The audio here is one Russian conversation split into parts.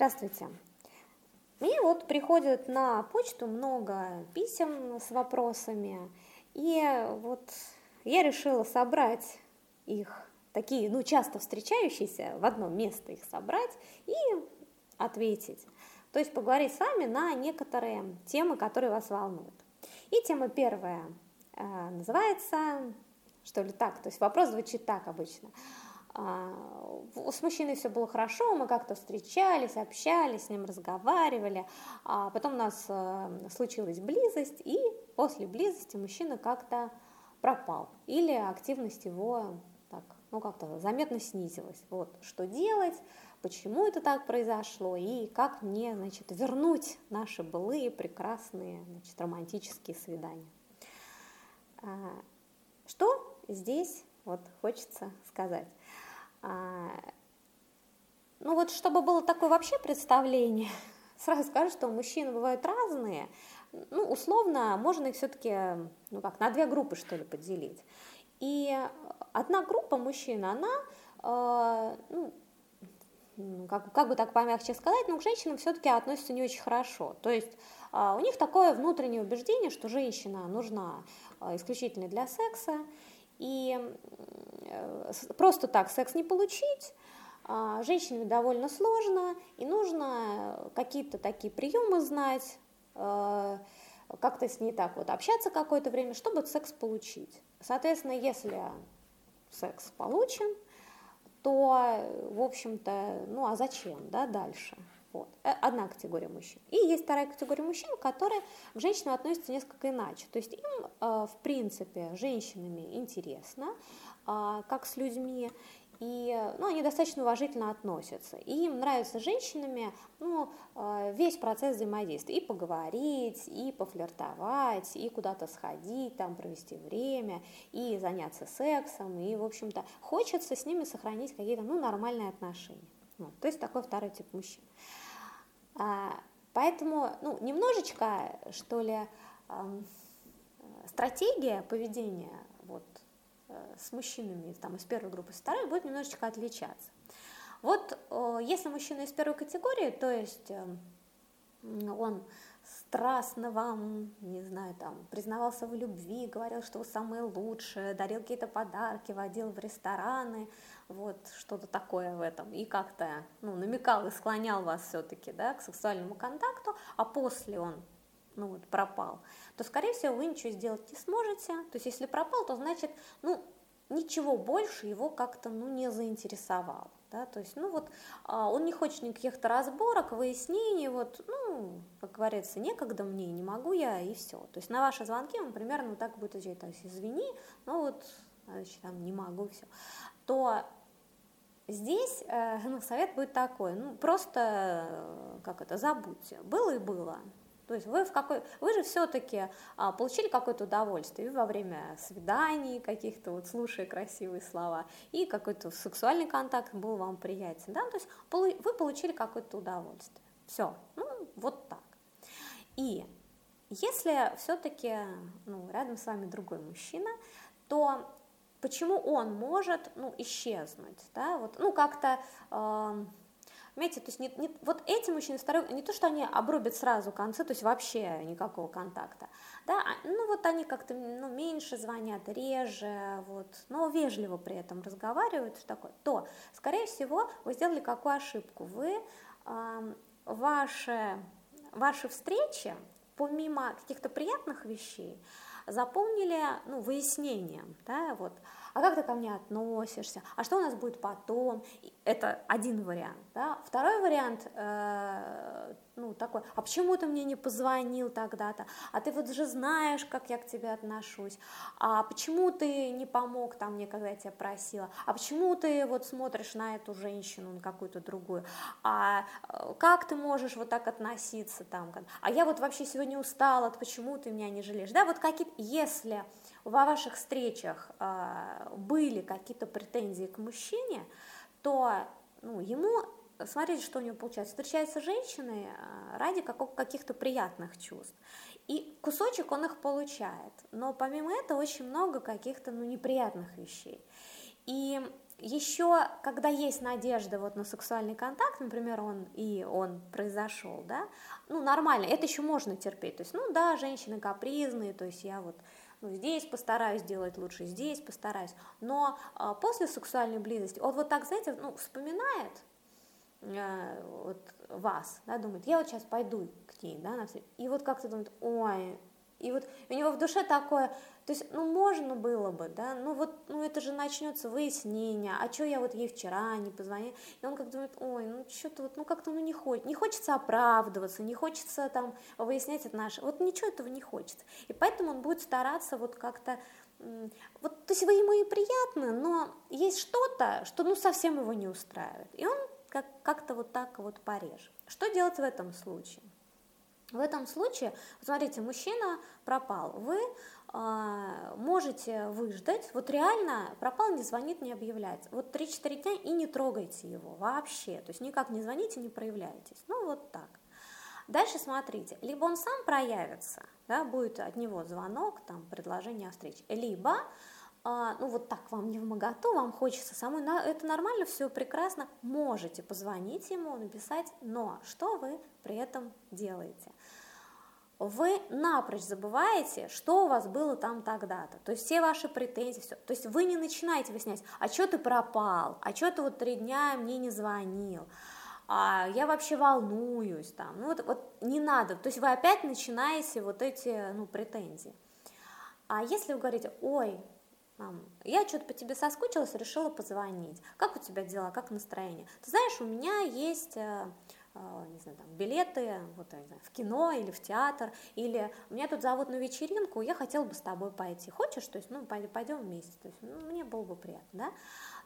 Здравствуйте. Мне вот приходит на почту много писем с вопросами, и вот я решила собрать их, такие, ну, часто встречающиеся, в одно место их собрать и ответить. То есть поговорить с вами на некоторые темы, которые вас волнуют. И тема первая э, называется, что ли так, то есть вопрос звучит так обычно – с мужчиной все было хорошо, мы как-то встречались, общались, с ним разговаривали, а потом у нас э, случилась близость, и после близости мужчина как-то пропал, или активность его так, ну как-то заметно снизилась. Вот, что делать, почему это так произошло, и как мне, значит, вернуть наши былые прекрасные, значит, романтические свидания. А, что здесь вот хочется сказать? А, ну вот, чтобы было такое вообще представление, сразу скажу, что мужчины бывают разные, ну, условно, можно их все-таки, ну как, на две группы, что ли, поделить. И одна группа мужчин, она, э, ну, как, как бы так помягче сказать, но к женщинам все-таки относятся не очень хорошо. То есть э, у них такое внутреннее убеждение, что женщина нужна исключительно для секса, и э, просто так секс не получить, а, женщине довольно сложно, и нужно какие-то такие приемы знать, э, как-то с ней так вот общаться какое-то время, чтобы секс получить. Соответственно, если секс получен, то, в общем-то, ну а зачем, да, дальше? Вот. Э, одна категория мужчин. И есть вторая категория мужчин, которые к женщинам относятся несколько иначе. То есть им, э, в принципе, женщинами интересно, э, как с людьми, и ну, они достаточно уважительно относятся. И им нравится с женщинами ну, весь процесс взаимодействия. И поговорить, и пофлиртовать, и куда-то сходить, там провести время, и заняться сексом. И, в общем-то, хочется с ними сохранить какие-то ну, нормальные отношения. Ну, то есть такой второй тип мужчин. А, поэтому, ну, немножечко, что ли, стратегия поведения вот, э, с мужчинами там, из первой группы, с второй будет немножечко отличаться. Вот если мужчина из первой категории, то есть эм, он страстно вам, не знаю, там, признавался в любви, говорил, что вы самые лучшие, дарил какие-то подарки, водил в рестораны, вот что-то такое в этом, и как-то ну, намекал и склонял вас все-таки да, к сексуальному контакту, а после он ну, вот, пропал, то, скорее всего, вы ничего сделать не сможете. То есть, если пропал, то значит, ну, ничего больше его как-то ну, не заинтересовало. Да, то есть, ну вот, а, он не хочет никаких-то разборок, выяснений, вот, ну, как говорится, некогда мне, не могу я, и все. То есть, на ваши звонки он примерно вот так будет отвечать, то есть, извини, но вот, значит, там, не могу, все. То Здесь э, ну, совет будет такой, ну просто, э, как это, забудьте, было и было. То есть вы, в какой, вы же все-таки а, получили какое-то удовольствие и во время свиданий каких-то, вот слушая красивые слова, и какой-то сексуальный контакт был вам приятен, да, то есть вы получили какое-то удовольствие. Все, ну вот так. И если все-таки ну, рядом с вами другой мужчина, то почему он может ну, исчезнуть, да, вот, ну, как-то, э, понимаете, то есть не, не, вот эти мужчины второй, не то, что они обрубят сразу концы, то есть вообще никакого контакта, да, а, ну, вот они как-то, ну, меньше звонят, реже, вот, но вежливо при этом разговаривают, что такое, то, скорее всего, вы сделали какую ошибку, вы э, ваши, ваши встречи, помимо каких-то приятных вещей, заполнили ну, выяснением, да, вот, а как ты ко мне относишься, а что у нас будет потом, это один вариант, да, второй вариант, э, ну, такой, а почему ты мне не позвонил тогда-то, а ты вот же знаешь, как я к тебе отношусь, а почему ты не помог там мне, когда я тебя просила, а почему ты вот смотришь на эту женщину, на какую-то другую, а э, как ты можешь вот так относиться там, а я вот вообще сегодня устала, почему ты меня не жалеешь, да, вот какие-то, если во ваших встречах э, были какие-то претензии к мужчине, то ну, ему, смотрите, что у него получается, встречается с женщиной э, ради каких-то приятных чувств. И кусочек он их получает, но помимо этого очень много каких-то ну, неприятных вещей. И еще, когда есть надежда вот на сексуальный контакт, например, он и он произошел, да, ну, нормально, это еще можно терпеть, то есть, ну, да, женщины капризные, то есть я вот ну, здесь постараюсь сделать лучше, здесь постараюсь, но а, после сексуальной близости, он вот так, знаете, ну, вспоминает вот вас, да, думает, я вот сейчас пойду к ней, да, на все, и вот как-то думает, ой, и вот у него в душе такое, то есть, ну, можно было бы, да, ну вот, ну это же начнется выяснение, а что я вот ей вчера не позвонила, и он как думает, ой, ну что-то вот, ну как-то ну не хочет, не хочется оправдываться, не хочется там выяснять наше, вот ничего этого не хочется, и поэтому он будет стараться вот как-то, вот, то есть вы ему и приятны, но есть что-то, что ну совсем его не устраивает, и он как- как-то вот так вот порежет. Что делать в этом случае? В этом случае, смотрите, мужчина пропал, вы э, можете выждать, вот реально пропал, не звонит, не объявляется, вот 3-4 дня и не трогайте его вообще, то есть никак не звоните, не проявляйтесь, ну вот так. Дальше смотрите, либо он сам проявится, да, будет от него звонок, там, предложение о встрече, либо а, ну вот так вам не в моготу, вам хочется самой, это нормально, все прекрасно, можете позвонить ему, написать, но что вы при этом делаете? Вы напрочь забываете, что у вас было там тогда-то, то есть все ваши претензии, все, то есть вы не начинаете выяснять, а что ты пропал, а что ты вот три дня мне не звонил, а я вообще волнуюсь там, ну вот, вот не надо, то есть вы опять начинаете вот эти, ну, претензии. А если вы говорите, ой, Мам, я что-то по тебе соскучилась, решила позвонить. Как у тебя дела, как настроение? Ты знаешь, у меня есть э, э, не знаю, там, билеты вот, знаю, в кино или в театр, или меня тут зовут на вечеринку, я хотела бы с тобой пойти. Хочешь? То есть, ну, пойдем вместе. То есть, ну, мне было бы приятно, да?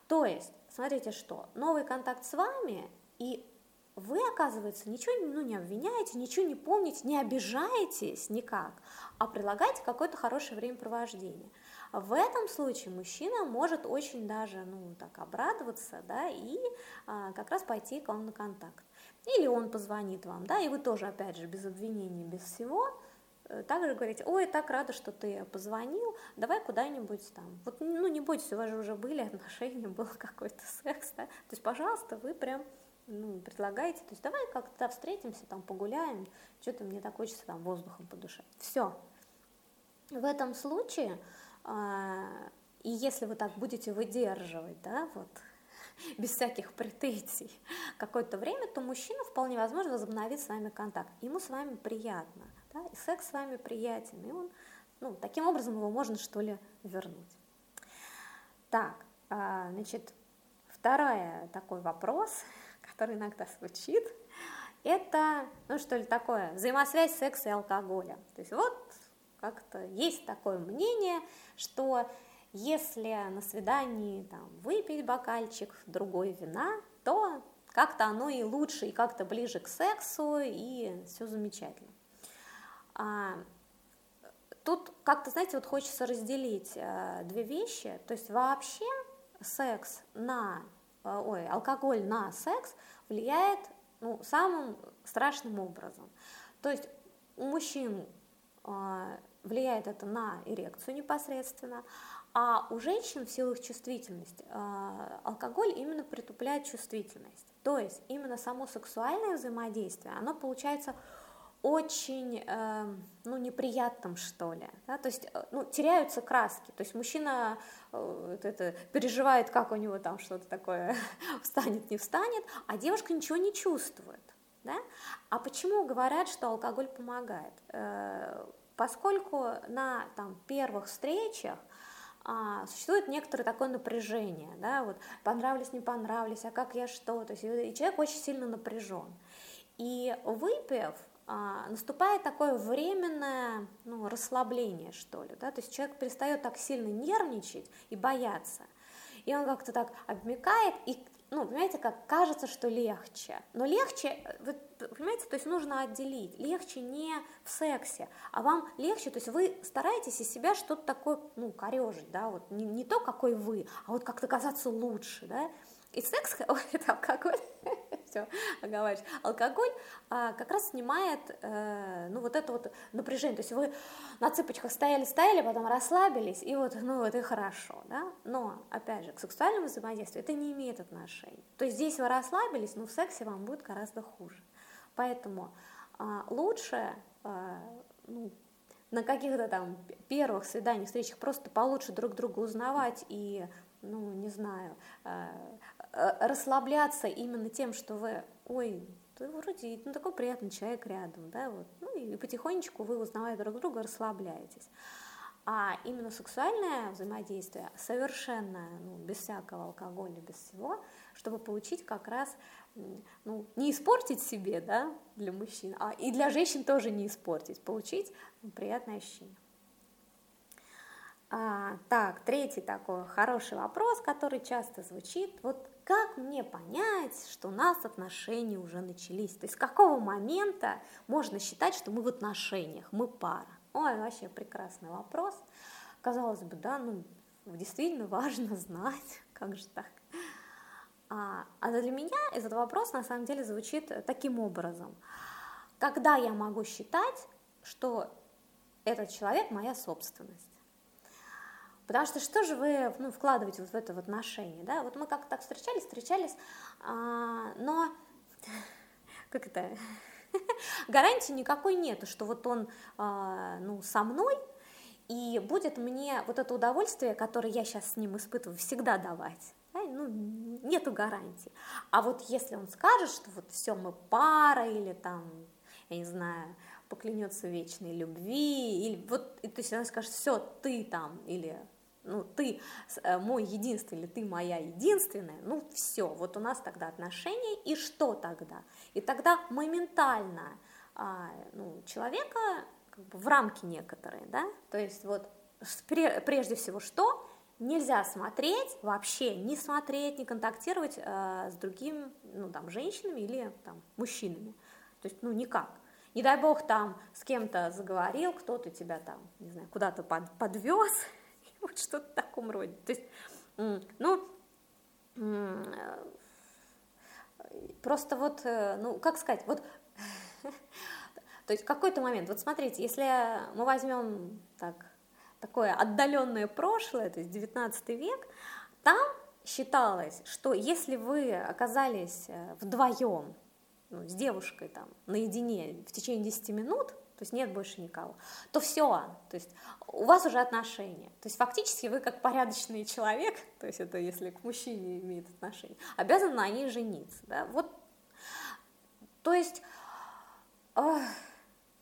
То есть, смотрите, что новый контакт с вами, и вы, оказывается, ничего ну, не обвиняете, ничего не помните, не обижаетесь никак, а предлагаете какое-то хорошее времяпровождение – в этом случае мужчина может очень даже, ну, так обрадоваться, да, и а, как раз пойти к вам на контакт. Или он позвонит вам, да, и вы тоже, опять же, без обвинений, без всего, э, также говорите, ой, так рада, что ты позвонил, давай куда-нибудь там, вот, ну, не бойтесь, у вас же уже были отношения, был какой-то секс, да, то есть, пожалуйста, вы прям ну, предлагаете, то есть давай как-то встретимся, там погуляем, что-то мне так хочется там воздухом подышать. Все. В этом случае и если вы так будете выдерживать, да, вот, без всяких претензий какое-то время, то мужчина вполне возможно возобновит с вами контакт. Ему с вами приятно, да, и секс с вами приятен, и он, ну, таким образом его можно, что ли, вернуть. Так, а, значит, второй такой вопрос, который иногда звучит, это, ну, что ли, такое, взаимосвязь секса и алкоголя. То есть вот как-то есть такое мнение, что если на свидании там, выпить бокальчик другой вина, то как-то оно и лучше, и как-то ближе к сексу, и все замечательно. А, тут как-то, знаете, вот хочется разделить а, две вещи, то есть вообще секс на, а, ой, алкоголь на секс влияет ну, самым страшным образом. То есть у мужчин а, влияет это на эрекцию непосредственно, а у женщин в силу их чувствительности э, алкоголь именно притупляет чувствительность. То есть именно само сексуальное взаимодействие, оно получается очень, э, ну, неприятным, что ли, да? то есть, э, ну, теряются краски, то есть мужчина э, это, переживает, как у него там что-то такое встанет, не встанет, а девушка ничего не чувствует, да? А почему говорят, что алкоголь помогает? Поскольку на там, первых встречах а, существует некоторое такое напряжение, да, вот понравились, не понравились, а как я что, то есть и человек очень сильно напряжен. И выпив, а, наступает такое временное ну, расслабление, что ли, да, то есть человек перестает так сильно нервничать и бояться, и он как-то так обмекает, и ну, понимаете, как кажется, что легче. Но легче, вы понимаете, то есть нужно отделить. Легче не в сексе, а вам легче, то есть вы стараетесь из себя что-то такое, ну, корежить, да, вот не, не то, какой вы, а вот как-то казаться лучше, да. И секс, это алкоголь, все оговаривать. Алкоголь а, как раз снимает, э, ну, вот это вот напряжение, то есть вы на цыпочках стояли-стояли, потом расслабились, и вот, ну, вот и хорошо, да, но, опять же, к сексуальному взаимодействию это не имеет отношения, то есть здесь вы расслабились, но в сексе вам будет гораздо хуже, поэтому а, лучше, а, ну, на каких-то там первых свиданиях, встречах просто получше друг друга узнавать и, ну, не знаю, э, э, расслабляться именно тем, что вы, ой, ты вроде ну, такой приятный человек рядом, да, вот, ну и потихонечку вы, узнавая друг друга, расслабляетесь. А именно сексуальное взаимодействие совершенно ну, без всякого алкоголя, без всего, чтобы получить как раз ну, не испортить себе, да, для мужчин, а и для женщин тоже не испортить, получить ну, приятное ощущение. А, так, третий такой хороший вопрос, который часто звучит. Вот как мне понять, что у нас отношения уже начались? То есть с какого момента можно считать, что мы в отношениях, мы пара? Ой, вообще прекрасный вопрос. Казалось бы, да, ну, действительно важно знать, как же так. А, а для меня этот вопрос на самом деле звучит таким образом. Когда я могу считать, что этот человек моя собственность? Потому что что же вы ну, вкладываете вот в это в отношение, да? Вот мы как-то так встречались, встречались, а, но как это гарантии никакой нету, что вот он а, ну со мной и будет мне вот это удовольствие, которое я сейчас с ним испытываю, всегда давать ну, нету гарантии. А вот если он скажет, что вот все, мы пара, или там, я не знаю, поклянется вечной любви, или вот, и, то есть она скажет, все, ты там, или ну, ты э, мой единственный, ты моя единственная, ну, все, вот у нас тогда отношения, и что тогда? И тогда моментально а, ну, человека как бы в рамки некоторые, да, то есть вот прежде всего что? нельзя смотреть, вообще не смотреть, не контактировать э, с другими, ну, там, женщинами или там, мужчинами. То есть, ну, никак. Не дай бог там с кем-то заговорил, кто-то тебя там, не знаю, куда-то под, подвез, вот что-то в таком роде. То есть, ну, просто вот, э, ну, как сказать, вот, то есть какой-то момент, вот смотрите, если мы возьмем так такое отдаленное прошлое, то есть 19 век, там считалось, что если вы оказались э, вдвоем ну, с девушкой там наедине в течение 10 минут, то есть нет больше никого, то все, то есть у вас уже отношения. То есть фактически вы как порядочный человек, то есть это если к мужчине имеет отношение, обязаны на ней жениться. Да? Вот, то есть... Э,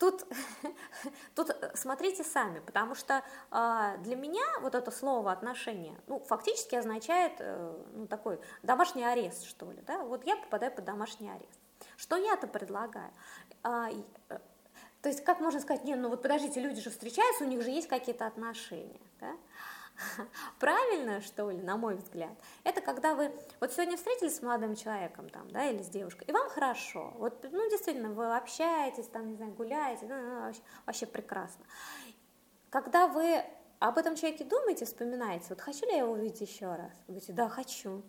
Тут, тут э, смотрите сами, потому что э, для меня вот это слово отношения, ну, фактически означает э, ну, такой домашний арест, что ли, да, вот я попадаю под домашний арест. Что я-то предлагаю? То есть, как можно сказать, не, ну вот подождите, люди же встречаются, у них же есть какие-то отношения, да? правильно, что ли, на мой взгляд, это когда вы вот сегодня встретились с молодым человеком там, да, или с девушкой, и вам хорошо, вот, ну, действительно, вы общаетесь, там, не знаю, гуляете, ну, ну, вообще, вообще прекрасно. Когда вы об этом человеке думаете, вспоминаете, вот хочу ли я его увидеть еще раз? Вы говорите, да, хочу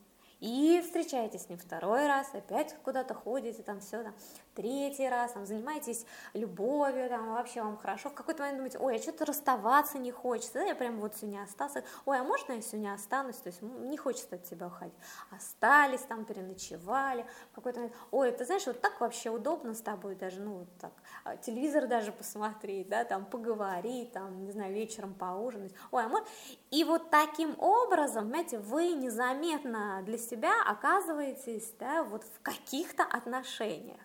и встречаетесь с ним второй раз, опять куда-то ходите, там все, там, третий раз, там, занимаетесь любовью, там, вообще вам хорошо, в какой-то момент думаете, ой, а что-то расставаться не хочется, да, я прям вот сегодня остался, ой, а можно я сегодня останусь, то есть не хочется от тебя уходить, остались там, переночевали, в какой-то момент, ой, ты знаешь, вот так вообще удобно с тобой даже, ну, вот так, а, телевизор даже посмотреть, да, там, поговорить, там, не знаю, вечером поужинать, ой, а может, и вот таким образом, понимаете, вы незаметно для себя оказываетесь да, вот в каких-то отношениях.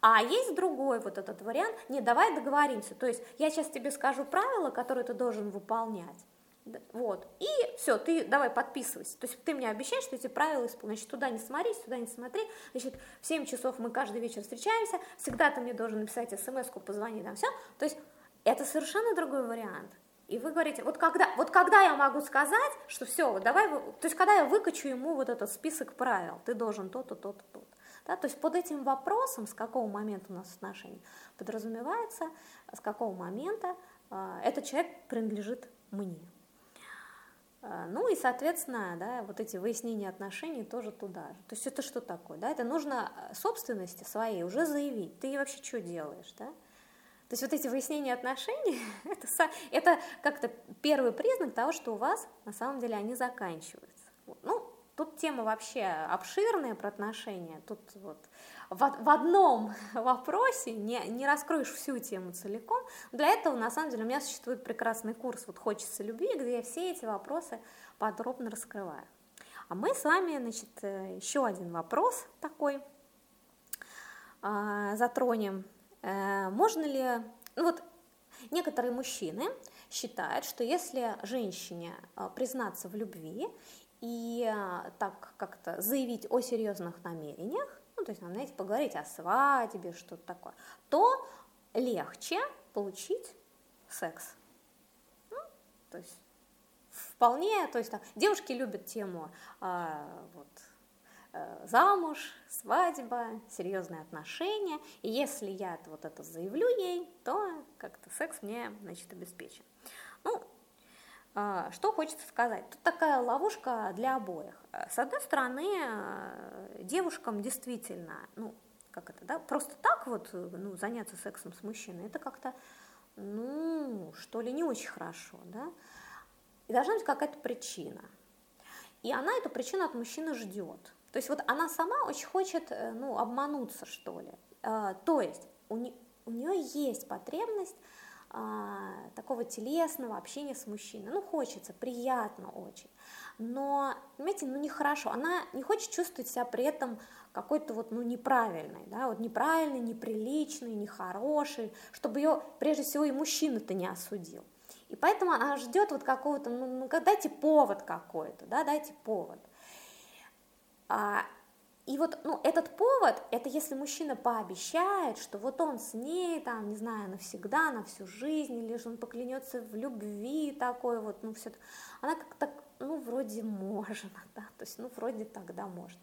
А есть другой вот этот вариант, не, давай договоримся, то есть я сейчас тебе скажу правила, которые ты должен выполнять, вот, и все, ты давай подписывайся, то есть ты мне обещаешь, что эти правила исполнишь, значит, туда не смотри, сюда не смотри, значит, в 7 часов мы каждый вечер встречаемся, всегда ты мне должен написать смс-ку, позвони, там все, то есть это совершенно другой вариант, и вы говорите, вот когда, вот когда я могу сказать, что все, вот давай, то есть когда я выкачу ему вот этот список правил, ты должен то-то, то-то, то-то. Да, то есть под этим вопросом, с какого момента у нас отношения, подразумевается, с какого момента э, этот человек принадлежит мне. А, ну и, соответственно, да, вот эти выяснения отношений тоже туда же. То есть это что такое? Да? Это нужно собственности своей уже заявить. Ты вообще что делаешь? Да? То есть вот эти выяснения отношений, это, это как-то первый признак того, что у вас на самом деле они заканчиваются. Ну, тут тема вообще обширная про отношения. Тут вот в, в одном вопросе не, не раскроешь всю тему целиком. Для этого, на самом деле, у меня существует прекрасный курс «Вот хочется любви», где я все эти вопросы подробно раскрываю. А мы с вами, значит, э, еще один вопрос такой э, затронем. Э, можно ли... Ну вот некоторые мужчины считают, что если женщине э, признаться в любви и э, так как-то заявить о серьезных намерениях, ну, то есть, знаете, поговорить о свадьбе, что-то такое, то легче получить секс. Ну, то есть, вполне, то есть, там, девушки любят тему а, вот, замуж, свадьба, серьезные отношения, и если я вот это заявлю ей, то как-то секс мне, значит, обеспечен. Ну, а, что хочется сказать? Тут такая ловушка для обоих. С одной стороны, э, девушкам действительно, ну, как это, да, просто так вот, ну, заняться сексом с мужчиной, это как-то, ну, что ли, не очень хорошо, да. И должна быть какая-то причина. И она эту причину от мужчины ждет. То есть вот она сама очень хочет, э, ну, обмануться, что ли. А, то есть у, не, у нее есть потребность а, такого телесного общения с мужчиной. Ну, хочется, приятно очень. Но, понимаете, ну нехорошо. Она не хочет чувствовать себя при этом какой-то вот, ну, неправильной, да, вот неправильной, неприличной, нехорошей, чтобы ее, прежде всего, и мужчина-то не осудил. И поэтому она ждет вот какого-то, ну, ну дайте повод какой-то, да, дайте повод. А, и вот, ну, этот повод, это если мужчина пообещает, что вот он с ней, там, не знаю, навсегда, на всю жизнь, или же он поклянется в любви такой вот, ну, все, она как-то, ну, вроде можно, да, то есть, ну, вроде тогда можно.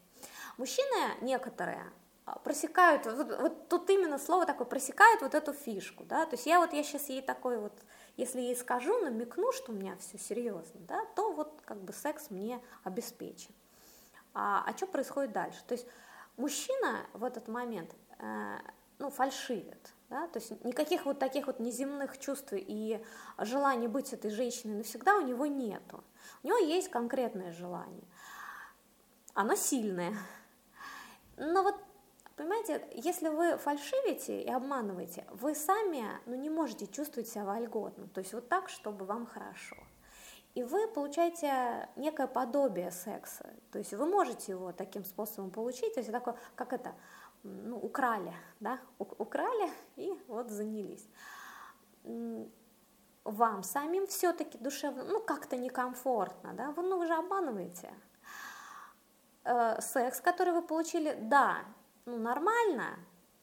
Мужчины некоторые а, просекают, вот, вот тут именно слово такое, просекают вот эту фишку, да, то есть я вот, я сейчас ей такой вот, если ей скажу, намекну, что у меня все серьезно, да, то вот как бы секс мне обеспечен а, а что происходит дальше. То есть мужчина в этот момент э, ну, фальшивит, да? то есть никаких вот таких вот неземных чувств и желаний быть этой женщиной навсегда у него нету. У него есть конкретное желание. Оно сильное. Но вот Понимаете, если вы фальшивите и обманываете, вы сами ну, не можете чувствовать себя вольготно, то есть вот так, чтобы вам хорошо и вы получаете некое подобие секса. То есть вы можете его таким способом получить, то есть такое, как это, ну, украли, да, украли и вот занялись. Вам самим все-таки душевно, ну, как-то некомфортно, да, вы, ну, вы же обманываете. Э, секс, который вы получили, да, ну, нормально,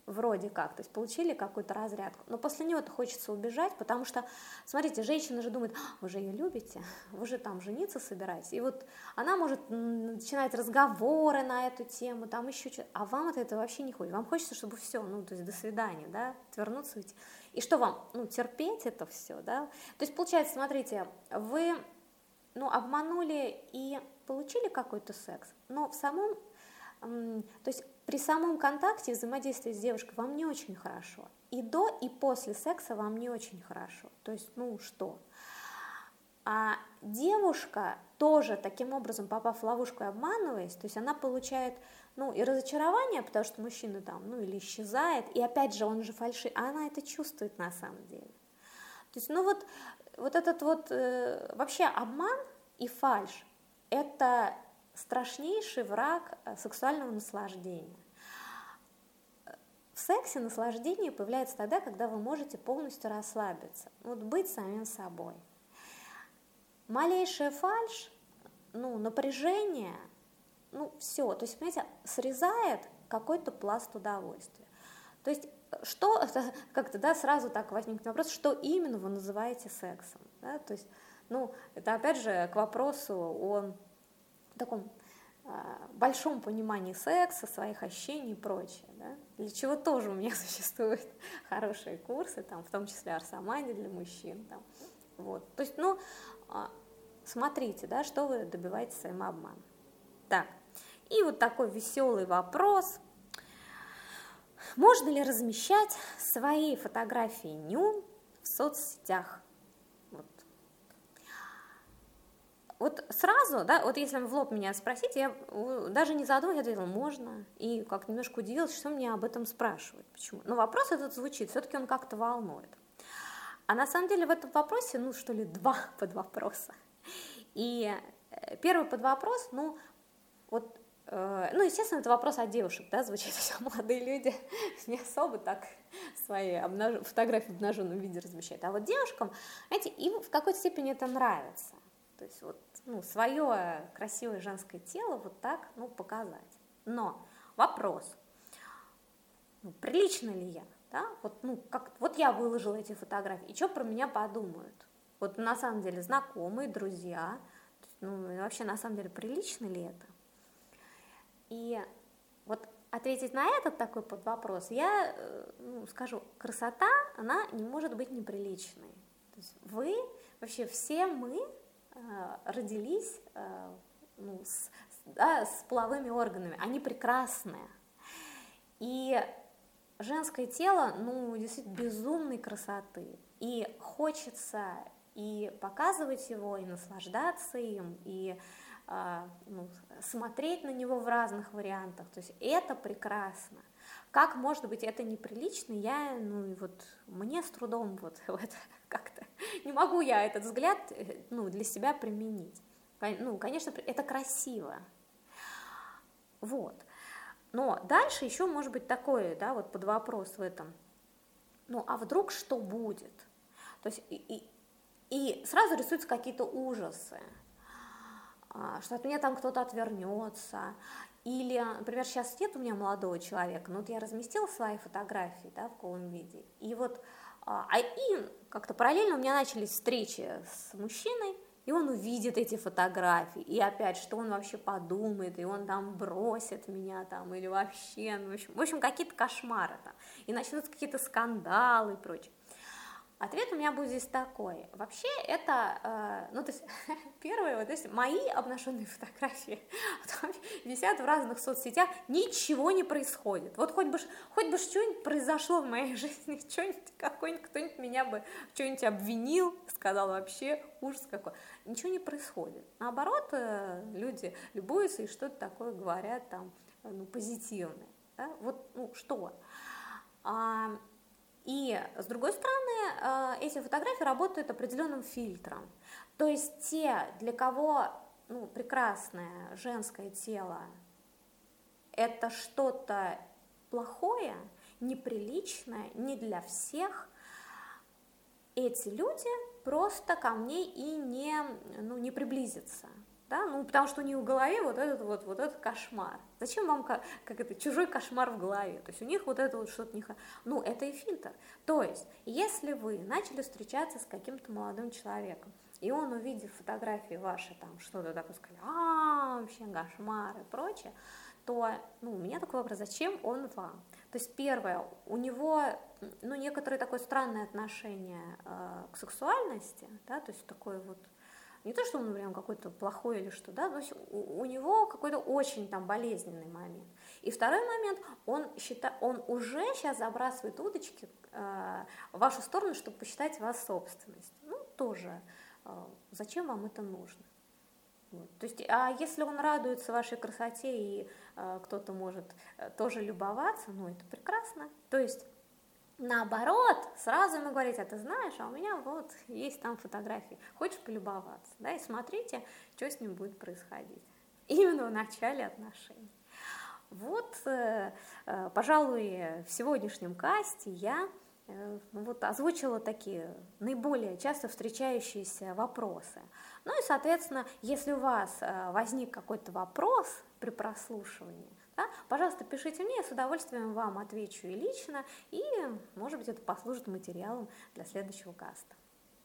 вроде как, то есть получили какую-то разрядку, но после него-то хочется убежать, потому что, смотрите, женщина же думает, «А, вы же ее любите, вы же там жениться собираетесь, и вот она может начинать разговоры на эту тему, там еще что-то, а вам это, это вообще не хочется, вам хочется, чтобы все, ну, то есть до свидания, да, отвернуться, уйти. и что вам, ну, терпеть это все, да, то есть получается, смотрите, вы, ну, обманули и получили какой-то секс, но в самом, то есть при самом контакте, взаимодействии с девушкой вам не очень хорошо. И до, и после секса вам не очень хорошо. То есть, ну что? А девушка тоже таким образом, попав в ловушку и обманываясь, то есть она получает, ну, и разочарование, потому что мужчина там, ну, или исчезает, и опять же он же фальшивый, а она это чувствует на самом деле. То есть, ну, вот, вот этот вот э, вообще обман и фальш, это страшнейший враг э, сексуального наслаждения. В сексе наслаждение появляется тогда, когда вы можете полностью расслабиться, вот быть самим собой. Малейшая фальш, ну, напряжение, ну, все, то есть, понимаете, срезает какой-то пласт удовольствия. То есть, что, как-то, да, сразу так возникнет вопрос, что именно вы называете сексом, да, то есть, ну, это опять же к вопросу о таком а, большом понимании секса, своих ощущений и прочее. Да? Для чего тоже у меня существуют хорошие курсы, там, в том числе Арсамаде для мужчин. Там. Вот. То есть, ну, а, смотрите, да, что вы добиваетесь своим обманом. Так, и вот такой веселый вопрос. Можно ли размещать свои фотографии ню в соцсетях? Вот. Вот сразу, да, вот если в лоб меня спросить, я даже не задумываясь ответила, можно, и как немножко удивилась, что мне об этом спрашивают. Почему? Но вопрос этот звучит, все-таки он как-то волнует. А на самом деле в этом вопросе, ну, что ли, два подвопроса. И э, первый подвопрос, ну, вот, э, ну, естественно, это вопрос от девушек, да, звучит, что молодые люди не особо так свои обнаж... фотографии в обнаженном виде размещают. А вот девушкам, знаете, им в какой-то степени это нравится. То есть вот, ну, свое красивое женское тело вот так, ну, показать. Но вопрос, ну, прилично ли я? да, вот, ну, как, вот я выложила эти фотографии, и что про меня подумают? Вот на самом деле знакомые, друзья, ну, вообще на самом деле прилично ли это? И вот ответить на этот такой под вопрос, я э, ну, скажу, красота, она не может быть неприличной. То есть вы, вообще все мы родились э, ну, с, да, с половыми органами, они прекрасные. И женское тело, ну, действительно безумной красоты. И хочется и показывать его, и наслаждаться им, и э, ну, смотреть на него в разных вариантах. То есть это прекрасно. Как может быть это неприлично, я, ну, и вот мне с трудом вот в это как-то не могу я этот взгляд, э, ну, для себя применить. Ну, конечно, это красиво. Вот. Но дальше еще может быть такое, да, вот под вопрос в этом. Ну, а вдруг что будет? То есть и, и, и сразу рисуются какие-то ужасы, а, что от меня там кто-то отвернется, или, например, сейчас нет у меня молодого человека, но вот я разместила свои фотографии да, в голом виде, и вот, а, а и как-то параллельно у меня начались встречи с мужчиной, и он увидит эти фотографии, и опять, что он вообще подумает, и он там бросит меня там, или вообще, ну, в общем, в общем какие-то кошмары там, и начнутся какие-то скандалы и прочее. Ответ у меня будет здесь такой. Вообще это, э, ну то есть первое, вот, есть мои обнаженные фотографии висят в разных соцсетях, ничего не происходит. Вот хоть бы, хоть бы что-нибудь произошло в моей жизни, что-нибудь, какой-нибудь, кто-нибудь меня бы что-нибудь обвинил, сказал вообще ужас какой. Ничего не происходит. Наоборот, э, люди любуются и что-то такое говорят там, ну, позитивное. Да? Вот, ну, что? А, и, с другой стороны, э, эти фотографии работают определенным фильтром. То есть те, для кого ну, прекрасное женское тело – это что-то плохое, неприличное, не для всех, эти люди просто ко мне и не, ну, не приблизятся да, ну, потому что у них в голове вот этот вот, вот этот кошмар. Зачем вам как, как это, чужой кошмар в голове? То есть у них вот это вот что-то не... Ну, это и фильтр. То есть, если вы начали встречаться с каким-то молодым человеком, и он, увидев фотографии ваши, там, что-то такое, сказал, а, вообще кошмар и прочее, то, ну, у меня такой вопрос, зачем он вам? То есть, первое, у него, ну, некоторое такое странное отношение э, к сексуальности, да, то есть такое вот, не то, что он прям какой-то плохой или что, да, но у, него какой-то очень там болезненный момент. И второй момент, он, считает, он уже сейчас забрасывает удочки э, в вашу сторону, чтобы посчитать вас собственность. Ну, тоже, э, зачем вам это нужно? Вот. То есть, а если он радуется вашей красоте и э, кто-то может э, тоже любоваться, ну это прекрасно. То есть Наоборот, сразу ему говорить, а ты знаешь, а у меня вот есть там фотографии, хочешь полюбоваться, да, и смотрите, что с ним будет происходить. Именно в начале отношений. Вот, э, э, пожалуй, в сегодняшнем касте я э, вот озвучила такие наиболее часто встречающиеся вопросы. Ну и, соответственно, если у вас возник какой-то вопрос при прослушивании, да? Пожалуйста, пишите мне, я с удовольствием вам отвечу и лично, и, может быть, это послужит материалом для следующего каста.